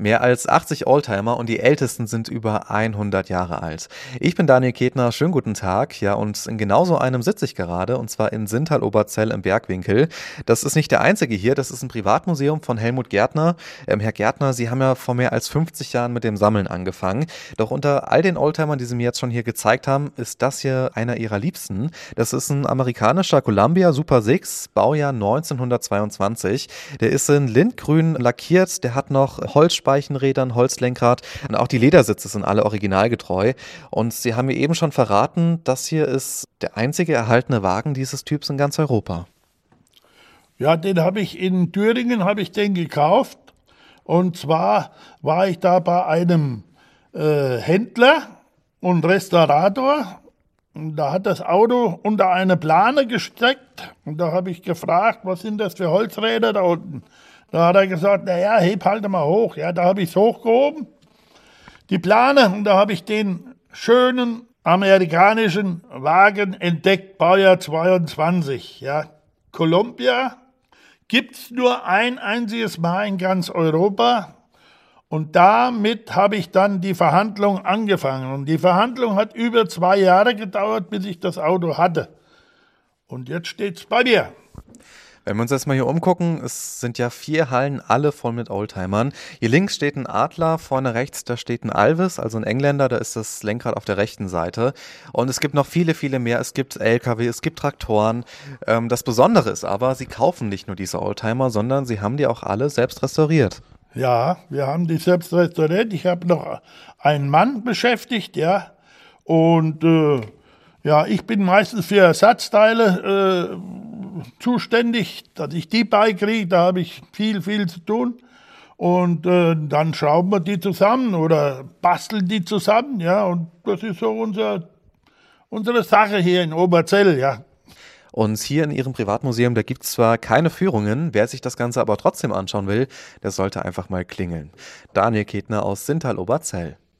Mehr als 80 Oldtimer und die ältesten sind über 100 Jahre alt. Ich bin Daniel Ketner, schönen guten Tag. Ja, und in genauso einem sitze ich gerade, und zwar in Sintal-Oberzell im Bergwinkel. Das ist nicht der einzige hier, das ist ein Privatmuseum von Helmut Gärtner. Ähm, Herr Gärtner, Sie haben ja vor mehr als 50 Jahren mit dem Sammeln angefangen. Doch unter all den Oldtimern, die Sie mir jetzt schon hier gezeigt haben, ist das hier einer Ihrer liebsten. Das ist ein amerikanischer Columbia Super 6, Baujahr 1922. Der ist in Lindgrün lackiert, der hat noch Holzspann Speichenrädern, Holzlenkrad und auch die Ledersitze sind alle originalgetreu. Und Sie haben mir eben schon verraten, das hier ist der einzige erhaltene Wagen dieses Typs in ganz Europa. Ja, den habe ich in Thüringen habe ich den gekauft. Und zwar war ich da bei einem äh, Händler und Restaurator. Da hat das Auto unter eine Plane gesteckt. Und da habe ich gefragt, was sind das für Holzräder da unten? Da hat er gesagt, naja, heb halt mal hoch. Ja, da habe ich es hochgehoben, die Plane, und da habe ich den schönen amerikanischen Wagen entdeckt, Baujahr 22. Ja, Columbia gibt's nur ein einziges Mal in ganz Europa. Und damit habe ich dann die Verhandlung angefangen. Und die Verhandlung hat über zwei Jahre gedauert, bis ich das Auto hatte. Und jetzt steht's bei mir. Wenn wir uns jetzt mal hier umgucken, es sind ja vier Hallen, alle voll mit Oldtimern. Hier links steht ein Adler, vorne rechts, da steht ein Alvis, also ein Engländer, da ist das Lenkrad auf der rechten Seite. Und es gibt noch viele, viele mehr. Es gibt LKW, es gibt Traktoren. Ähm, das Besondere ist aber, sie kaufen nicht nur diese Oldtimer, sondern sie haben die auch alle selbst restauriert. Ja, wir haben die selbst restauriert. Ich habe noch einen Mann beschäftigt, ja. Und äh, ja, ich bin meistens für Ersatzteile äh, zuständig, dass ich die beikriege. Da habe ich viel, viel zu tun. Und äh, dann schrauben wir die zusammen oder basteln die zusammen, ja. Und das ist so unser, unsere Sache hier in Oberzell, ja. Und hier in Ihrem Privatmuseum, da gibt es zwar keine Führungen, wer sich das Ganze aber trotzdem anschauen will, der sollte einfach mal klingeln. Daniel Ketner aus Sintal-Oberzell.